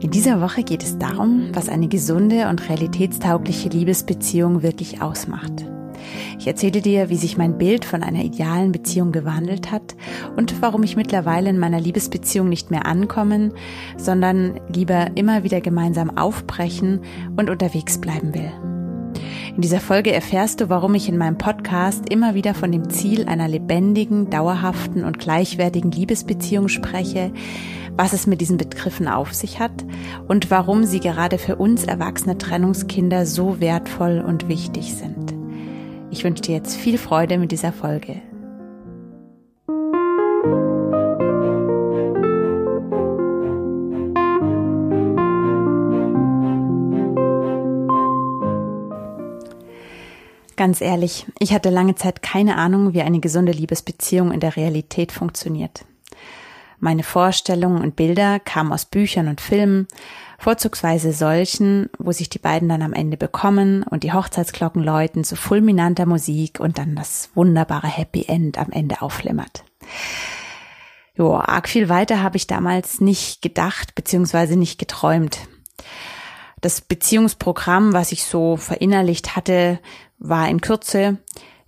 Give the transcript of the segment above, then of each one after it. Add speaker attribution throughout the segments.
Speaker 1: In dieser Woche geht es darum, was eine gesunde und realitätstaugliche Liebesbeziehung wirklich ausmacht. Ich erzähle dir, wie sich mein Bild von einer idealen Beziehung gewandelt hat und warum ich mittlerweile in meiner Liebesbeziehung nicht mehr ankommen, sondern lieber immer wieder gemeinsam aufbrechen und unterwegs bleiben will. In dieser Folge erfährst du, warum ich in meinem Podcast immer wieder von dem Ziel einer lebendigen, dauerhaften und gleichwertigen Liebesbeziehung spreche, was es mit diesen Begriffen auf sich hat und warum sie gerade für uns erwachsene Trennungskinder so wertvoll und wichtig sind. Ich wünsche dir jetzt viel Freude mit dieser Folge. Ganz ehrlich, ich hatte lange Zeit keine Ahnung, wie eine gesunde Liebesbeziehung in der Realität funktioniert. Meine Vorstellungen und Bilder kamen aus Büchern und Filmen, vorzugsweise solchen, wo sich die beiden dann am Ende bekommen und die Hochzeitsglocken läuten zu fulminanter Musik und dann das wunderbare Happy End am Ende aufflimmert. Jo, arg viel weiter habe ich damals nicht gedacht bzw. nicht geträumt. Das Beziehungsprogramm, was ich so verinnerlicht hatte, war in Kürze,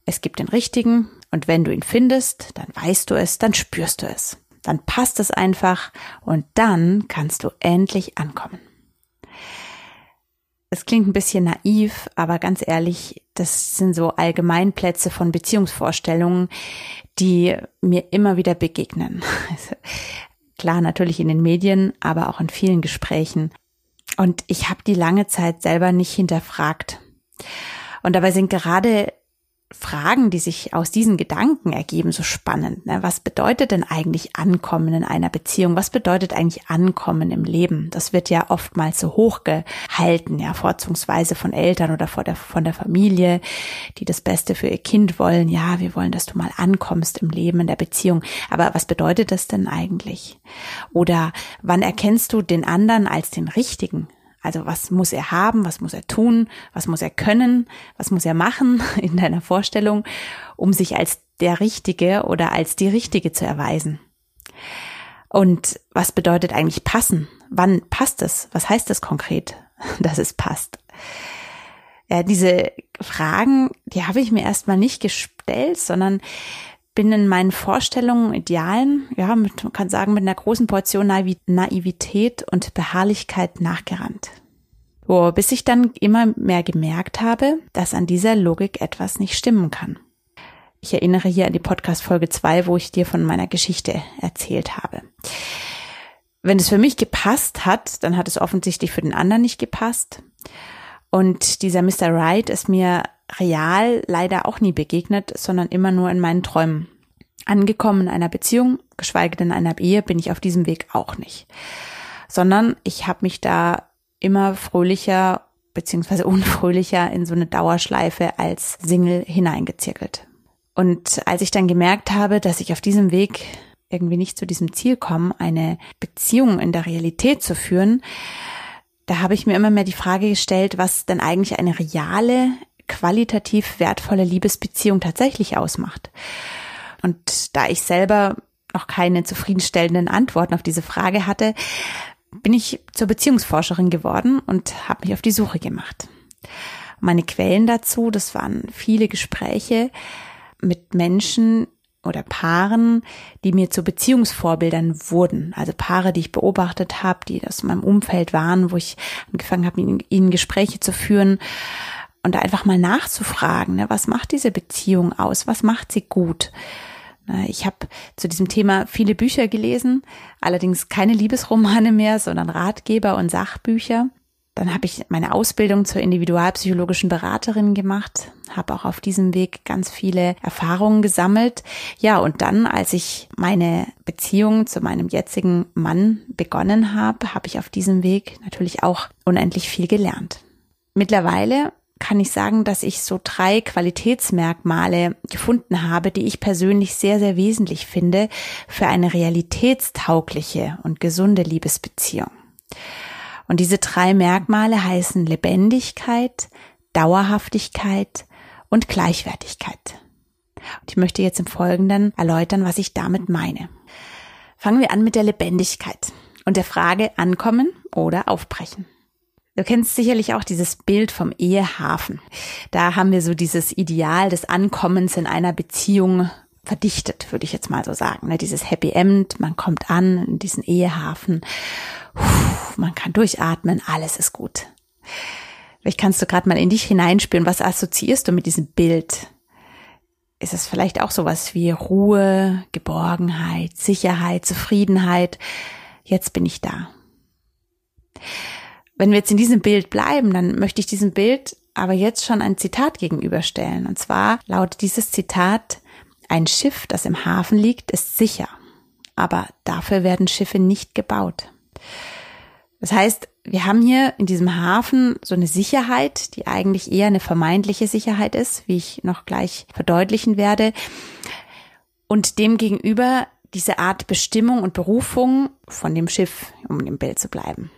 Speaker 1: es gibt den richtigen und wenn du ihn findest, dann weißt du es, dann spürst du es dann passt es einfach und dann kannst du endlich ankommen. Es klingt ein bisschen naiv, aber ganz ehrlich, das sind so Allgemeinplätze von Beziehungsvorstellungen, die mir immer wieder begegnen. Klar, natürlich in den Medien, aber auch in vielen Gesprächen. Und ich habe die lange Zeit selber nicht hinterfragt. Und dabei sind gerade Fragen, die sich aus diesen Gedanken ergeben, so spannend. Ne? Was bedeutet denn eigentlich Ankommen in einer Beziehung? Was bedeutet eigentlich Ankommen im Leben? Das wird ja oftmals so hochgehalten, ja, vorzugsweise von Eltern oder von der, von der Familie, die das Beste für ihr Kind wollen. Ja, wir wollen, dass du mal ankommst im Leben, in der Beziehung. Aber was bedeutet das denn eigentlich? Oder wann erkennst du den anderen als den Richtigen? Also was muss er haben, was muss er tun, was muss er können, was muss er machen in deiner Vorstellung, um sich als der Richtige oder als die Richtige zu erweisen. Und was bedeutet eigentlich passen? Wann passt es? Was heißt das konkret, dass es passt? Ja, diese Fragen, die habe ich mir erstmal nicht gestellt, sondern bin in meinen Vorstellungen, Idealen, ja, mit, man kann sagen, mit einer großen Portion Naivität und Beharrlichkeit nachgerannt. Oh, bis ich dann immer mehr gemerkt habe, dass an dieser Logik etwas nicht stimmen kann. Ich erinnere hier an die Podcast Folge 2, wo ich dir von meiner Geschichte erzählt habe. Wenn es für mich gepasst hat, dann hat es offensichtlich für den anderen nicht gepasst. Und dieser Mr. Right ist mir real leider auch nie begegnet, sondern immer nur in meinen Träumen. Angekommen in einer Beziehung, geschweige denn in einer Ehe, bin ich auf diesem Weg auch nicht. Sondern ich habe mich da immer fröhlicher beziehungsweise unfröhlicher in so eine Dauerschleife als Single hineingezirkelt. Und als ich dann gemerkt habe, dass ich auf diesem Weg irgendwie nicht zu diesem Ziel komme, eine Beziehung in der Realität zu führen, da habe ich mir immer mehr die Frage gestellt, was denn eigentlich eine reale, qualitativ wertvolle Liebesbeziehung tatsächlich ausmacht. Und da ich selber noch keine zufriedenstellenden Antworten auf diese Frage hatte, bin ich zur Beziehungsforscherin geworden und habe mich auf die Suche gemacht. Meine Quellen dazu, das waren viele Gespräche mit Menschen oder Paaren, die mir zu Beziehungsvorbildern wurden. Also Paare, die ich beobachtet habe, die aus meinem Umfeld waren, wo ich angefangen habe, ihnen Gespräche zu führen und da einfach mal nachzufragen, ne, was macht diese Beziehung aus, was macht sie gut. Ne, ich habe zu diesem Thema viele Bücher gelesen, allerdings keine Liebesromane mehr, sondern Ratgeber und Sachbücher. Dann habe ich meine Ausbildung zur individualpsychologischen Beraterin gemacht, habe auch auf diesem Weg ganz viele Erfahrungen gesammelt. Ja, und dann, als ich meine Beziehung zu meinem jetzigen Mann begonnen habe, habe ich auf diesem Weg natürlich auch unendlich viel gelernt. Mittlerweile kann ich sagen, dass ich so drei Qualitätsmerkmale gefunden habe, die ich persönlich sehr, sehr wesentlich finde für eine realitätstaugliche und gesunde Liebesbeziehung. Und diese drei Merkmale heißen Lebendigkeit, Dauerhaftigkeit und Gleichwertigkeit. Und ich möchte jetzt im Folgenden erläutern, was ich damit meine. Fangen wir an mit der Lebendigkeit und der Frage ankommen oder aufbrechen. Du kennst sicherlich auch dieses Bild vom Ehehafen. Da haben wir so dieses Ideal des Ankommens in einer Beziehung verdichtet, würde ich jetzt mal so sagen. Ne? Dieses Happy End, man kommt an in diesen Ehehafen, man kann durchatmen, alles ist gut. Vielleicht kannst du gerade mal in dich hineinspüren, was assoziierst du mit diesem Bild? Ist es vielleicht auch sowas wie Ruhe, Geborgenheit, Sicherheit, Zufriedenheit? Jetzt bin ich da. Wenn wir jetzt in diesem Bild bleiben, dann möchte ich diesem Bild aber jetzt schon ein Zitat gegenüberstellen. Und zwar lautet dieses Zitat, ein Schiff, das im Hafen liegt, ist sicher, aber dafür werden Schiffe nicht gebaut. Das heißt, wir haben hier in diesem Hafen so eine Sicherheit, die eigentlich eher eine vermeintliche Sicherheit ist, wie ich noch gleich verdeutlichen werde. Und demgegenüber diese Art Bestimmung und Berufung von dem Schiff, um im Bild zu bleiben.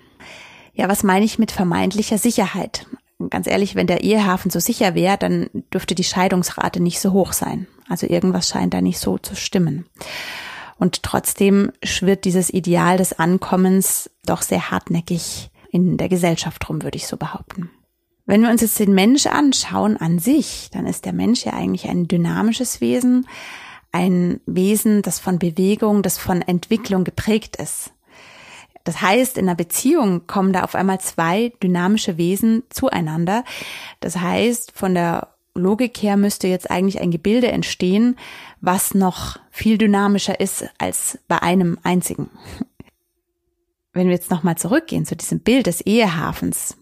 Speaker 1: Ja, was meine ich mit vermeintlicher Sicherheit? Ganz ehrlich, wenn der Ehehafen so sicher wäre, dann dürfte die Scheidungsrate nicht so hoch sein. Also irgendwas scheint da nicht so zu stimmen. Und trotzdem schwirrt dieses Ideal des Ankommens doch sehr hartnäckig in der Gesellschaft rum, würde ich so behaupten. Wenn wir uns jetzt den Mensch anschauen an sich, dann ist der Mensch ja eigentlich ein dynamisches Wesen, ein Wesen, das von Bewegung, das von Entwicklung geprägt ist. Das heißt, in einer Beziehung kommen da auf einmal zwei dynamische Wesen zueinander. Das heißt, von der Logik her müsste jetzt eigentlich ein Gebilde entstehen, was noch viel dynamischer ist als bei einem einzigen. Wenn wir jetzt nochmal zurückgehen zu diesem Bild des Ehehafens,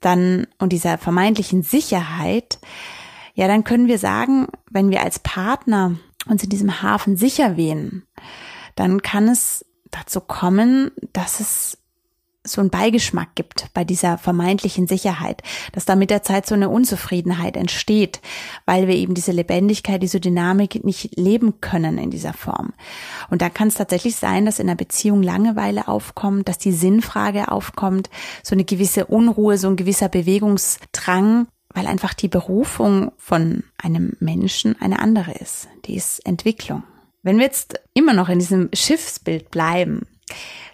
Speaker 1: dann und dieser vermeintlichen Sicherheit, ja, dann können wir sagen, wenn wir als Partner uns in diesem Hafen sicher wähnen, dann kann es dazu kommen, dass es so einen Beigeschmack gibt bei dieser vermeintlichen Sicherheit, dass da mit der Zeit so eine Unzufriedenheit entsteht, weil wir eben diese Lebendigkeit, diese Dynamik nicht leben können in dieser Form. Und da kann es tatsächlich sein, dass in einer Beziehung Langeweile aufkommt, dass die Sinnfrage aufkommt, so eine gewisse Unruhe, so ein gewisser Bewegungsdrang, weil einfach die Berufung von einem Menschen eine andere ist. Die ist Entwicklung. Wenn wir jetzt immer noch in diesem Schiffsbild bleiben,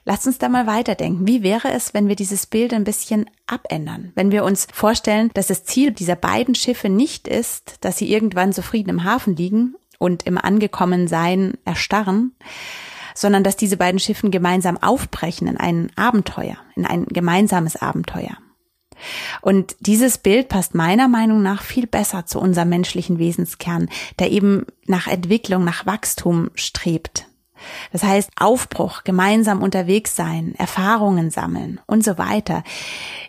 Speaker 1: lasst uns da mal weiterdenken. Wie wäre es, wenn wir dieses Bild ein bisschen abändern? Wenn wir uns vorstellen, dass das Ziel dieser beiden Schiffe nicht ist, dass sie irgendwann zufrieden im Hafen liegen und im Angekommensein erstarren, sondern dass diese beiden Schiffen gemeinsam aufbrechen in ein Abenteuer, in ein gemeinsames Abenteuer. Und dieses Bild passt meiner Meinung nach viel besser zu unserem menschlichen Wesenskern, der eben nach Entwicklung, nach Wachstum strebt. Das heißt, Aufbruch, gemeinsam unterwegs sein, Erfahrungen sammeln und so weiter.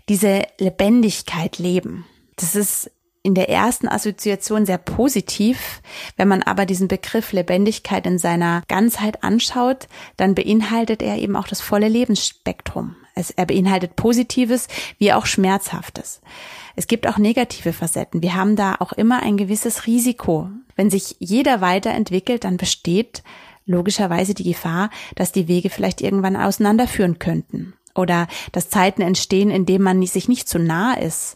Speaker 1: Diese Lebendigkeit leben. Das ist in der ersten Assoziation sehr positiv. Wenn man aber diesen Begriff Lebendigkeit in seiner Ganzheit anschaut, dann beinhaltet er eben auch das volle Lebensspektrum. Es, er beinhaltet Positives wie auch Schmerzhaftes. Es gibt auch negative Facetten. Wir haben da auch immer ein gewisses Risiko. Wenn sich jeder weiterentwickelt, dann besteht logischerweise die Gefahr, dass die Wege vielleicht irgendwann auseinanderführen könnten. Oder dass Zeiten entstehen, in denen man sich nicht zu nah ist,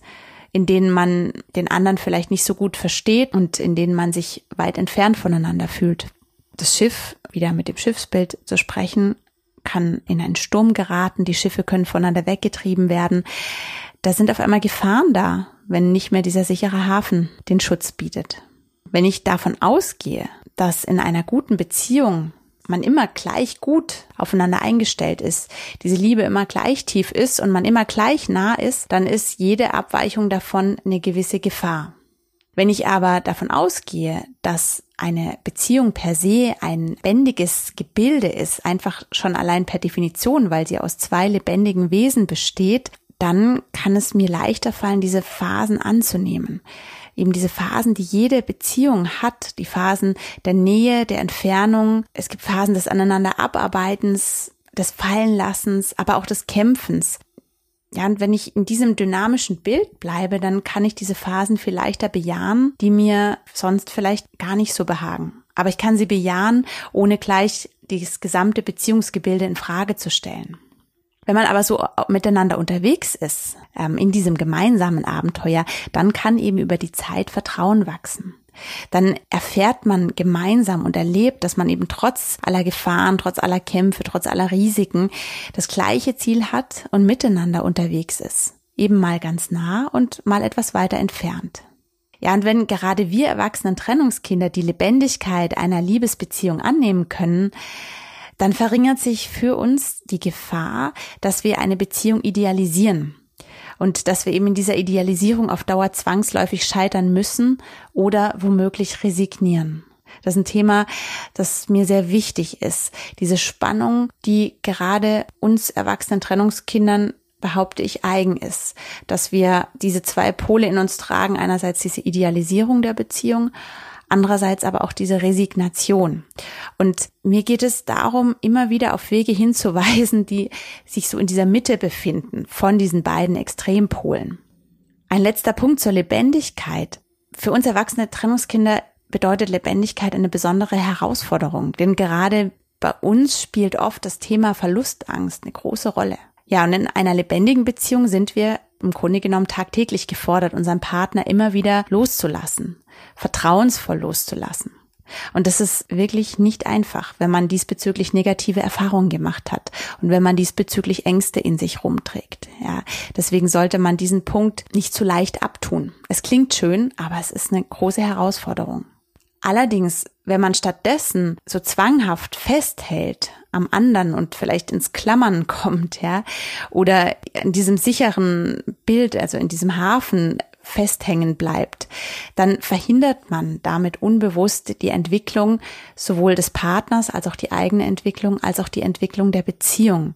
Speaker 1: in denen man den anderen vielleicht nicht so gut versteht und in denen man sich weit entfernt voneinander fühlt. Das Schiff, wieder mit dem Schiffsbild zu sprechen, kann in einen Sturm geraten, die Schiffe können voneinander weggetrieben werden. Da sind auf einmal Gefahren da, wenn nicht mehr dieser sichere Hafen den Schutz bietet. Wenn ich davon ausgehe, dass in einer guten Beziehung man immer gleich gut aufeinander eingestellt ist, diese Liebe immer gleich tief ist und man immer gleich nah ist, dann ist jede Abweichung davon eine gewisse Gefahr. Wenn ich aber davon ausgehe, dass eine Beziehung per se ein lebendiges Gebilde ist, einfach schon allein per Definition, weil sie aus zwei lebendigen Wesen besteht, dann kann es mir leichter fallen, diese Phasen anzunehmen. Eben diese Phasen, die jede Beziehung hat, die Phasen der Nähe, der Entfernung. Es gibt Phasen des aneinander Abarbeitens, des Fallenlassens, aber auch des Kämpfens. Ja, und wenn ich in diesem dynamischen Bild bleibe, dann kann ich diese Phasen viel leichter bejahen, die mir sonst vielleicht gar nicht so behagen. Aber ich kann sie bejahen, ohne gleich das gesamte Beziehungsgebilde in Frage zu stellen. Wenn man aber so miteinander unterwegs ist, ähm, in diesem gemeinsamen Abenteuer, dann kann eben über die Zeit Vertrauen wachsen. Dann erfährt man gemeinsam und erlebt, dass man eben trotz aller Gefahren, trotz aller Kämpfe, trotz aller Risiken das gleiche Ziel hat und miteinander unterwegs ist. Eben mal ganz nah und mal etwas weiter entfernt. Ja, und wenn gerade wir erwachsenen Trennungskinder die Lebendigkeit einer Liebesbeziehung annehmen können, dann verringert sich für uns die Gefahr, dass wir eine Beziehung idealisieren und dass wir eben in dieser Idealisierung auf Dauer zwangsläufig scheitern müssen oder womöglich resignieren. Das ist ein Thema, das mir sehr wichtig ist. Diese Spannung, die gerade uns erwachsenen Trennungskindern behaupte ich, eigen ist, dass wir diese zwei Pole in uns tragen, einerseits diese Idealisierung der Beziehung andererseits aber auch diese Resignation. Und mir geht es darum, immer wieder auf Wege hinzuweisen, die sich so in dieser Mitte befinden von diesen beiden Extrempolen. Ein letzter Punkt zur Lebendigkeit. Für uns erwachsene Trennungskinder bedeutet Lebendigkeit eine besondere Herausforderung, denn gerade bei uns spielt oft das Thema Verlustangst eine große Rolle. Ja, und in einer lebendigen Beziehung sind wir im Grunde genommen tagtäglich gefordert, unseren Partner immer wieder loszulassen, vertrauensvoll loszulassen. Und das ist wirklich nicht einfach, wenn man diesbezüglich negative Erfahrungen gemacht hat und wenn man diesbezüglich Ängste in sich rumträgt. Ja, deswegen sollte man diesen Punkt nicht zu leicht abtun. Es klingt schön, aber es ist eine große Herausforderung. Allerdings, wenn man stattdessen so zwanghaft festhält am anderen und vielleicht ins Klammern kommt, ja, oder in diesem sicheren Bild, also in diesem Hafen festhängen bleibt, dann verhindert man damit unbewusst die Entwicklung sowohl des Partners als auch die eigene Entwicklung als auch die Entwicklung der Beziehung.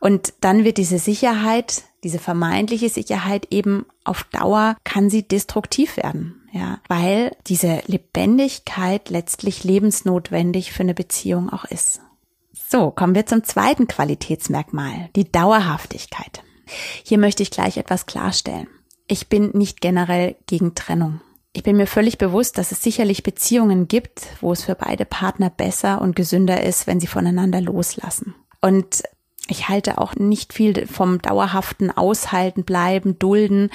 Speaker 1: Und dann wird diese Sicherheit, diese vermeintliche Sicherheit eben auf Dauer kann sie destruktiv werden. Ja, weil diese Lebendigkeit letztlich lebensnotwendig für eine Beziehung auch ist. So, kommen wir zum zweiten Qualitätsmerkmal, die Dauerhaftigkeit. Hier möchte ich gleich etwas klarstellen. Ich bin nicht generell gegen Trennung. Ich bin mir völlig bewusst, dass es sicherlich Beziehungen gibt, wo es für beide Partner besser und gesünder ist, wenn sie voneinander loslassen. Und ich halte auch nicht viel vom dauerhaften Aushalten, bleiben, dulden,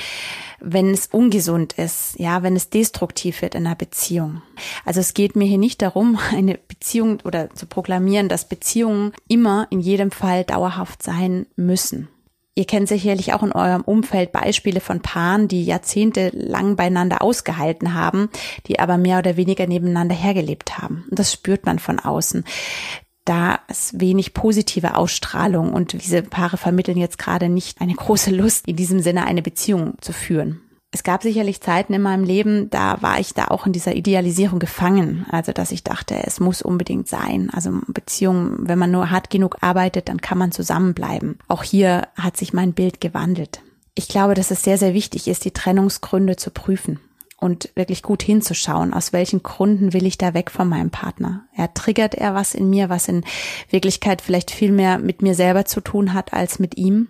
Speaker 1: wenn es ungesund ist, ja, wenn es destruktiv wird in einer Beziehung. Also es geht mir hier nicht darum, eine Beziehung oder zu proklamieren, dass Beziehungen immer in jedem Fall dauerhaft sein müssen. Ihr kennt sicherlich auch in eurem Umfeld Beispiele von Paaren, die jahrzehntelang beieinander ausgehalten haben, die aber mehr oder weniger nebeneinander hergelebt haben. Und das spürt man von außen da ist wenig positive Ausstrahlung und diese Paare vermitteln jetzt gerade nicht eine große Lust, in diesem Sinne eine Beziehung zu führen. Es gab sicherlich Zeiten in meinem Leben, da war ich da auch in dieser Idealisierung gefangen. Also, dass ich dachte, es muss unbedingt sein. Also, Beziehung, wenn man nur hart genug arbeitet, dann kann man zusammenbleiben. Auch hier hat sich mein Bild gewandelt. Ich glaube, dass es sehr, sehr wichtig ist, die Trennungsgründe zu prüfen und wirklich gut hinzuschauen, aus welchen Gründen will ich da weg von meinem Partner. Er triggert er was in mir, was in Wirklichkeit vielleicht viel mehr mit mir selber zu tun hat als mit ihm.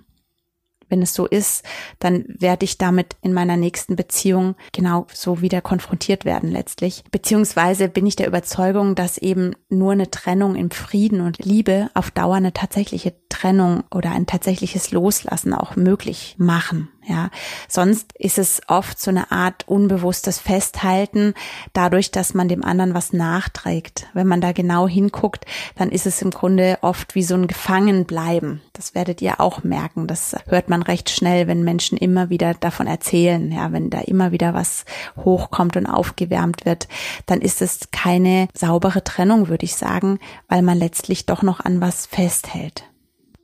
Speaker 1: Wenn es so ist, dann werde ich damit in meiner nächsten Beziehung genau so wieder konfrontiert werden letztlich. Beziehungsweise bin ich der Überzeugung, dass eben nur eine Trennung im Frieden und Liebe auf Dauer eine tatsächliche Trennung oder ein tatsächliches Loslassen auch möglich machen. Ja, sonst ist es oft so eine Art unbewusstes Festhalten, dadurch, dass man dem anderen was nachträgt. Wenn man da genau hinguckt, dann ist es im Grunde oft wie so ein Gefangenbleiben. Das werdet ihr auch merken. Das hört man recht schnell, wenn Menschen immer wieder davon erzählen. Ja, wenn da immer wieder was hochkommt und aufgewärmt wird, dann ist es keine saubere Trennung, würde ich sagen, weil man letztlich doch noch an was festhält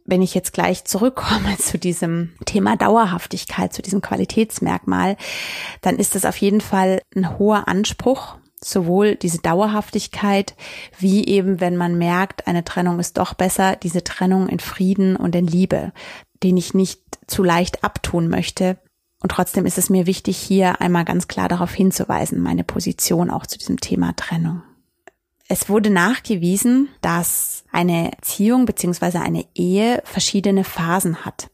Speaker 1: wenn ich jetzt gleich zurückkomme zu diesem Thema Dauerhaftigkeit, zu diesem Qualitätsmerkmal, dann ist das auf jeden Fall ein hoher Anspruch, sowohl diese Dauerhaftigkeit, wie eben, wenn man merkt, eine Trennung ist doch besser, diese Trennung in Frieden und in Liebe, den ich nicht zu leicht abtun möchte. Und trotzdem ist es mir wichtig, hier einmal ganz klar darauf hinzuweisen, meine Position auch zu diesem Thema Trennung. Es wurde nachgewiesen, dass eine Beziehung beziehungsweise eine Ehe verschiedene Phasen hat.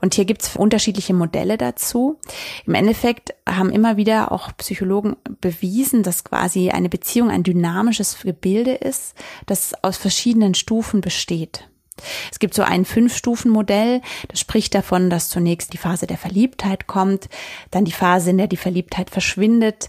Speaker 1: Und hier gibt es unterschiedliche Modelle dazu. Im Endeffekt haben immer wieder auch Psychologen bewiesen, dass quasi eine Beziehung ein dynamisches Gebilde ist, das aus verschiedenen Stufen besteht. Es gibt so ein Fünf-Stufen-Modell, das spricht davon, dass zunächst die Phase der Verliebtheit kommt, dann die Phase, in der die Verliebtheit verschwindet,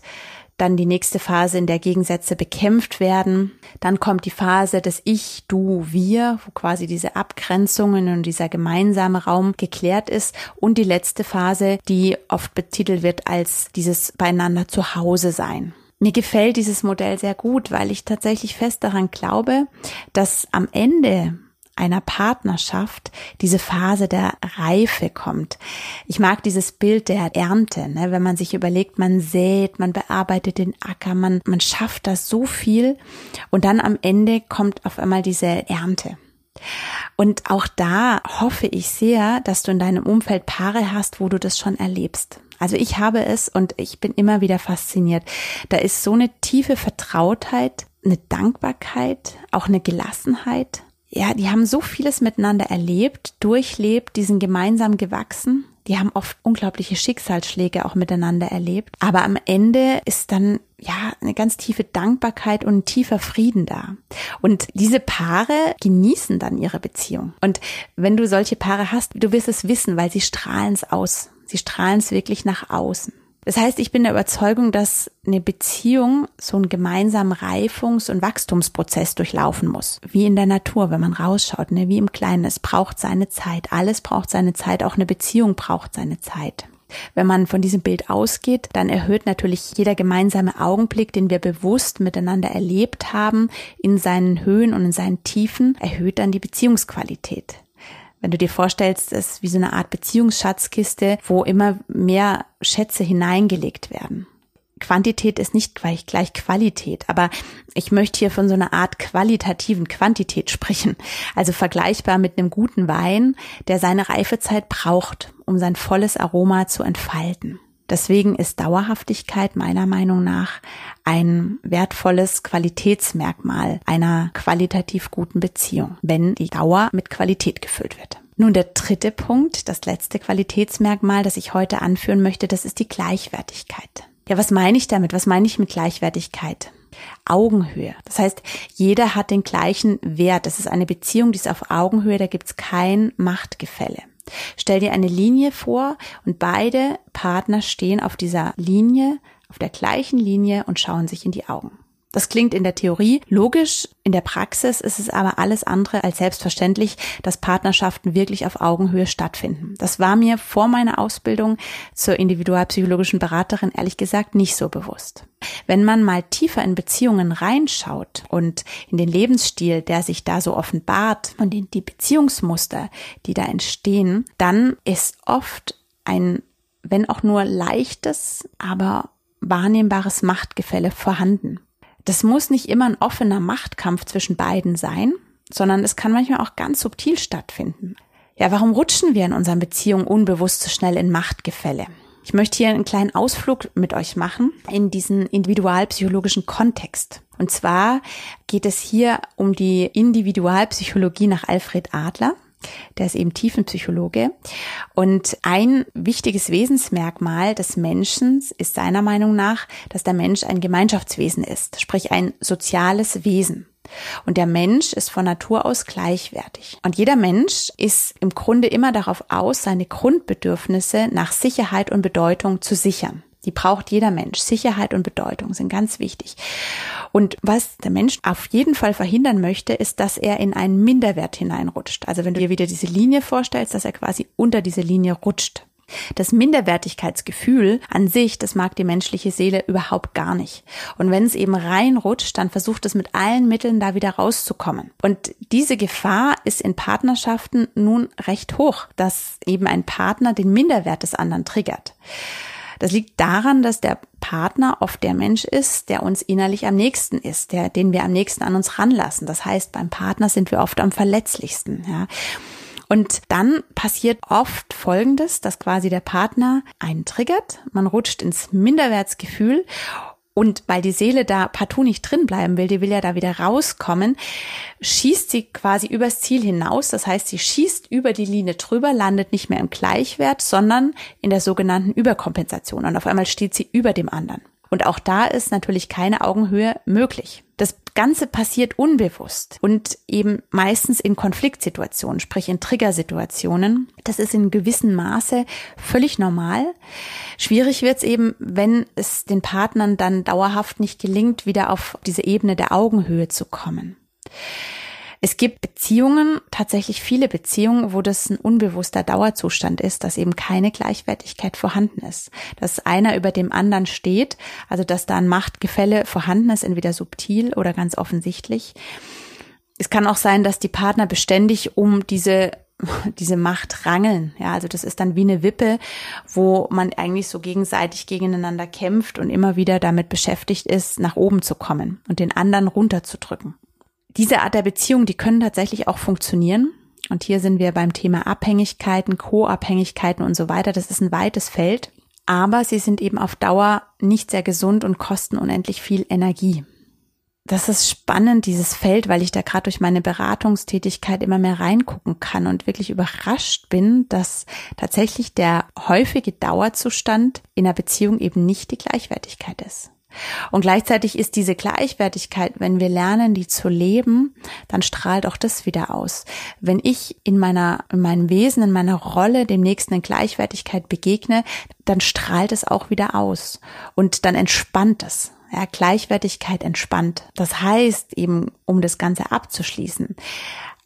Speaker 1: dann die nächste Phase, in der Gegensätze bekämpft werden. Dann kommt die Phase des Ich, Du, Wir, wo quasi diese Abgrenzungen und dieser gemeinsame Raum geklärt ist. Und die letzte Phase, die oft betitelt wird als dieses beieinander zu Hause sein. Mir gefällt dieses Modell sehr gut, weil ich tatsächlich fest daran glaube, dass am Ende einer Partnerschaft diese Phase der Reife kommt. Ich mag dieses Bild der Ernte, ne? wenn man sich überlegt, man sät, man bearbeitet den Acker, man, man schafft das so viel und dann am Ende kommt auf einmal diese Ernte. Und auch da hoffe ich sehr, dass du in deinem Umfeld Paare hast, wo du das schon erlebst. Also ich habe es und ich bin immer wieder fasziniert. Da ist so eine tiefe Vertrautheit, eine Dankbarkeit, auch eine Gelassenheit, ja, die haben so vieles miteinander erlebt, durchlebt, die sind gemeinsam gewachsen. Die haben oft unglaubliche Schicksalsschläge auch miteinander erlebt. Aber am Ende ist dann ja eine ganz tiefe Dankbarkeit und tiefer Frieden da. Und diese Paare genießen dann ihre Beziehung. Und wenn du solche Paare hast, du wirst es wissen, weil sie strahlen es aus. Sie strahlen es wirklich nach außen. Das heißt, ich bin der Überzeugung, dass eine Beziehung so einen gemeinsamen Reifungs- und Wachstumsprozess durchlaufen muss. Wie in der Natur, wenn man rausschaut, ne? wie im Kleinen. Es braucht seine Zeit. Alles braucht seine Zeit. Auch eine Beziehung braucht seine Zeit. Wenn man von diesem Bild ausgeht, dann erhöht natürlich jeder gemeinsame Augenblick, den wir bewusst miteinander erlebt haben, in seinen Höhen und in seinen Tiefen, erhöht dann die Beziehungsqualität. Wenn du dir vorstellst, es ist wie so eine Art Beziehungsschatzkiste, wo immer mehr Schätze hineingelegt werden. Quantität ist nicht gleich, gleich Qualität, aber ich möchte hier von so einer Art qualitativen Quantität sprechen. Also vergleichbar mit einem guten Wein, der seine Reifezeit braucht, um sein volles Aroma zu entfalten. Deswegen ist Dauerhaftigkeit meiner Meinung nach ein wertvolles Qualitätsmerkmal einer qualitativ guten Beziehung, wenn die Dauer mit Qualität gefüllt wird. Nun der dritte Punkt, das letzte Qualitätsmerkmal, das ich heute anführen möchte, das ist die Gleichwertigkeit. Ja, was meine ich damit? Was meine ich mit Gleichwertigkeit? Augenhöhe. Das heißt, jeder hat den gleichen Wert. Das ist eine Beziehung, die ist auf Augenhöhe, da gibt's kein Machtgefälle. Stell dir eine Linie vor und beide Partner stehen auf dieser Linie, auf der gleichen Linie und schauen sich in die Augen. Das klingt in der Theorie logisch, in der Praxis ist es aber alles andere als selbstverständlich, dass Partnerschaften wirklich auf Augenhöhe stattfinden. Das war mir vor meiner Ausbildung zur individualpsychologischen Beraterin ehrlich gesagt nicht so bewusst. Wenn man mal tiefer in Beziehungen reinschaut und in den Lebensstil, der sich da so offenbart und in die Beziehungsmuster, die da entstehen, dann ist oft ein, wenn auch nur leichtes, aber wahrnehmbares Machtgefälle vorhanden. Das muss nicht immer ein offener Machtkampf zwischen beiden sein, sondern es kann manchmal auch ganz subtil stattfinden. Ja, warum rutschen wir in unseren Beziehungen unbewusst so schnell in Machtgefälle? Ich möchte hier einen kleinen Ausflug mit euch machen in diesen individualpsychologischen Kontext. Und zwar geht es hier um die Individualpsychologie nach Alfred Adler. Der ist eben Tiefenpsychologe. Und ein wichtiges Wesensmerkmal des Menschen ist seiner Meinung nach, dass der Mensch ein Gemeinschaftswesen ist, sprich ein soziales Wesen. Und der Mensch ist von Natur aus gleichwertig. Und jeder Mensch ist im Grunde immer darauf aus, seine Grundbedürfnisse nach Sicherheit und Bedeutung zu sichern. Die braucht jeder Mensch. Sicherheit und Bedeutung sind ganz wichtig. Und was der Mensch auf jeden Fall verhindern möchte, ist, dass er in einen Minderwert hineinrutscht. Also wenn du dir wieder diese Linie vorstellst, dass er quasi unter diese Linie rutscht. Das Minderwertigkeitsgefühl an sich, das mag die menschliche Seele überhaupt gar nicht. Und wenn es eben reinrutscht, dann versucht es mit allen Mitteln da wieder rauszukommen. Und diese Gefahr ist in Partnerschaften nun recht hoch, dass eben ein Partner den Minderwert des anderen triggert. Das liegt daran, dass der Partner oft der Mensch ist, der uns innerlich am nächsten ist, der, den wir am nächsten an uns ranlassen. Das heißt, beim Partner sind wir oft am verletzlichsten, ja. Und dann passiert oft Folgendes, dass quasi der Partner einen triggert, man rutscht ins Minderwertsgefühl und weil die Seele da partout nicht drin bleiben will, die will ja da wieder rauskommen, schießt sie quasi übers Ziel hinaus. Das heißt, sie schießt über die Linie drüber, landet nicht mehr im Gleichwert, sondern in der sogenannten Überkompensation. Und auf einmal steht sie über dem anderen. Und auch da ist natürlich keine Augenhöhe möglich. Das Ganze passiert unbewusst und eben meistens in Konfliktsituationen, sprich in Triggersituationen. Das ist in gewissem Maße völlig normal. Schwierig wird es eben, wenn es den Partnern dann dauerhaft nicht gelingt, wieder auf diese Ebene der Augenhöhe zu kommen. Es gibt Beziehungen, tatsächlich viele Beziehungen, wo das ein unbewusster Dauerzustand ist, dass eben keine Gleichwertigkeit vorhanden ist. Dass einer über dem anderen steht, also dass da ein Machtgefälle vorhanden ist, entweder subtil oder ganz offensichtlich. Es kann auch sein, dass die Partner beständig um diese diese Macht rangeln. Ja, also das ist dann wie eine Wippe, wo man eigentlich so gegenseitig gegeneinander kämpft und immer wieder damit beschäftigt ist, nach oben zu kommen und den anderen runterzudrücken diese Art der Beziehung, die können tatsächlich auch funktionieren. Und hier sind wir beim Thema Abhängigkeiten, Co-Abhängigkeiten und so weiter. Das ist ein weites Feld. Aber sie sind eben auf Dauer nicht sehr gesund und kosten unendlich viel Energie. Das ist spannend, dieses Feld, weil ich da gerade durch meine Beratungstätigkeit immer mehr reingucken kann und wirklich überrascht bin, dass tatsächlich der häufige Dauerzustand in einer Beziehung eben nicht die Gleichwertigkeit ist. Und gleichzeitig ist diese Gleichwertigkeit, wenn wir lernen, die zu leben, dann strahlt auch das wieder aus. Wenn ich in meiner, in meinem Wesen, in meiner Rolle dem Nächsten in Gleichwertigkeit begegne, dann strahlt es auch wieder aus. Und dann entspannt es. Ja, Gleichwertigkeit entspannt. Das heißt eben, um das Ganze abzuschließen,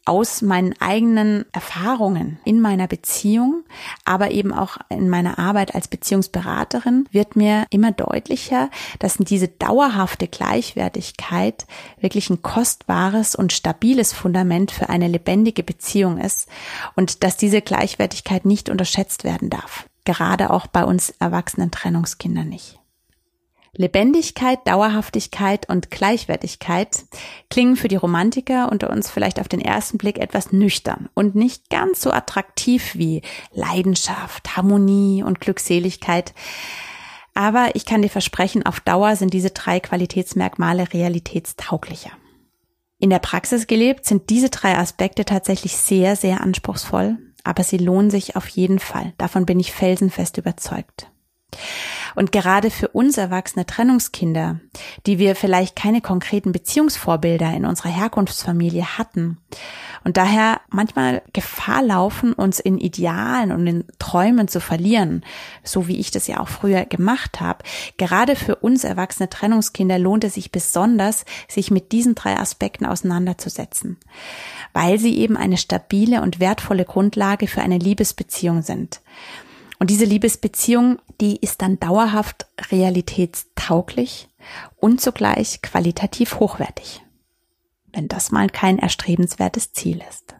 Speaker 1: aus meinen eigenen Erfahrungen in meiner Beziehung, aber eben auch in meiner Arbeit als Beziehungsberaterin wird mir immer deutlicher, dass diese dauerhafte Gleichwertigkeit wirklich ein kostbares und stabiles Fundament für eine lebendige Beziehung ist und dass diese Gleichwertigkeit nicht unterschätzt werden darf. Gerade auch bei uns erwachsenen Trennungskindern nicht. Lebendigkeit, Dauerhaftigkeit und Gleichwertigkeit klingen für die Romantiker unter uns vielleicht auf den ersten Blick etwas nüchtern und nicht ganz so attraktiv wie Leidenschaft, Harmonie und Glückseligkeit. Aber ich kann dir versprechen, auf Dauer sind diese drei Qualitätsmerkmale realitätstauglicher. In der Praxis gelebt sind diese drei Aspekte tatsächlich sehr, sehr anspruchsvoll, aber sie lohnen sich auf jeden Fall. Davon bin ich felsenfest überzeugt. Und gerade für uns erwachsene Trennungskinder, die wir vielleicht keine konkreten Beziehungsvorbilder in unserer Herkunftsfamilie hatten und daher manchmal Gefahr laufen, uns in Idealen und in Träumen zu verlieren, so wie ich das ja auch früher gemacht habe, gerade für uns erwachsene Trennungskinder lohnt es sich besonders, sich mit diesen drei Aspekten auseinanderzusetzen, weil sie eben eine stabile und wertvolle Grundlage für eine Liebesbeziehung sind. Und diese Liebesbeziehung, die ist dann dauerhaft realitätstauglich und zugleich qualitativ hochwertig. Wenn das mal kein erstrebenswertes Ziel ist.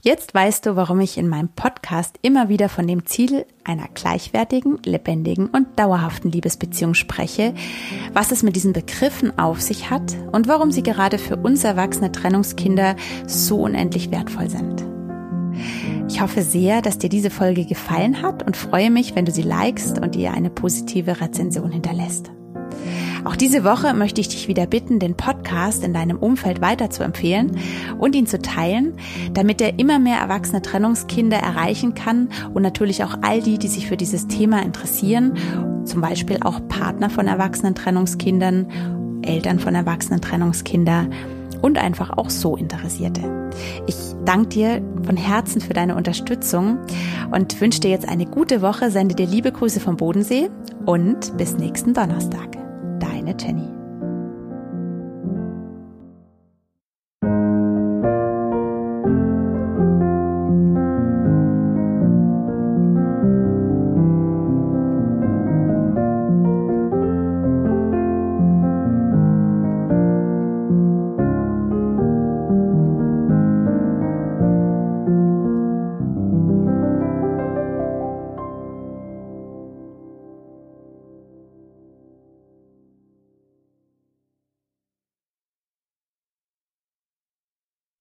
Speaker 1: Jetzt weißt du, warum ich in meinem Podcast immer wieder von dem Ziel einer gleichwertigen, lebendigen und dauerhaften Liebesbeziehung spreche, was es mit diesen Begriffen auf sich hat und warum sie gerade für uns erwachsene Trennungskinder so unendlich wertvoll sind. Ich hoffe sehr, dass dir diese Folge gefallen hat und freue mich, wenn du sie likest und ihr eine positive Rezension hinterlässt. Auch diese Woche möchte ich dich wieder bitten, den Podcast in deinem Umfeld weiter zu empfehlen und ihn zu teilen, damit er immer mehr erwachsene Trennungskinder erreichen kann und natürlich auch all die, die sich für dieses Thema interessieren, zum Beispiel auch Partner von erwachsenen Trennungskindern, Eltern von erwachsenen Trennungskindern und einfach auch so Interessierte. Ich danke dir von Herzen für deine Unterstützung und wünsche dir jetzt eine gute Woche, sende dir liebe Grüße vom Bodensee und bis nächsten Donnerstag. Deine Jenny.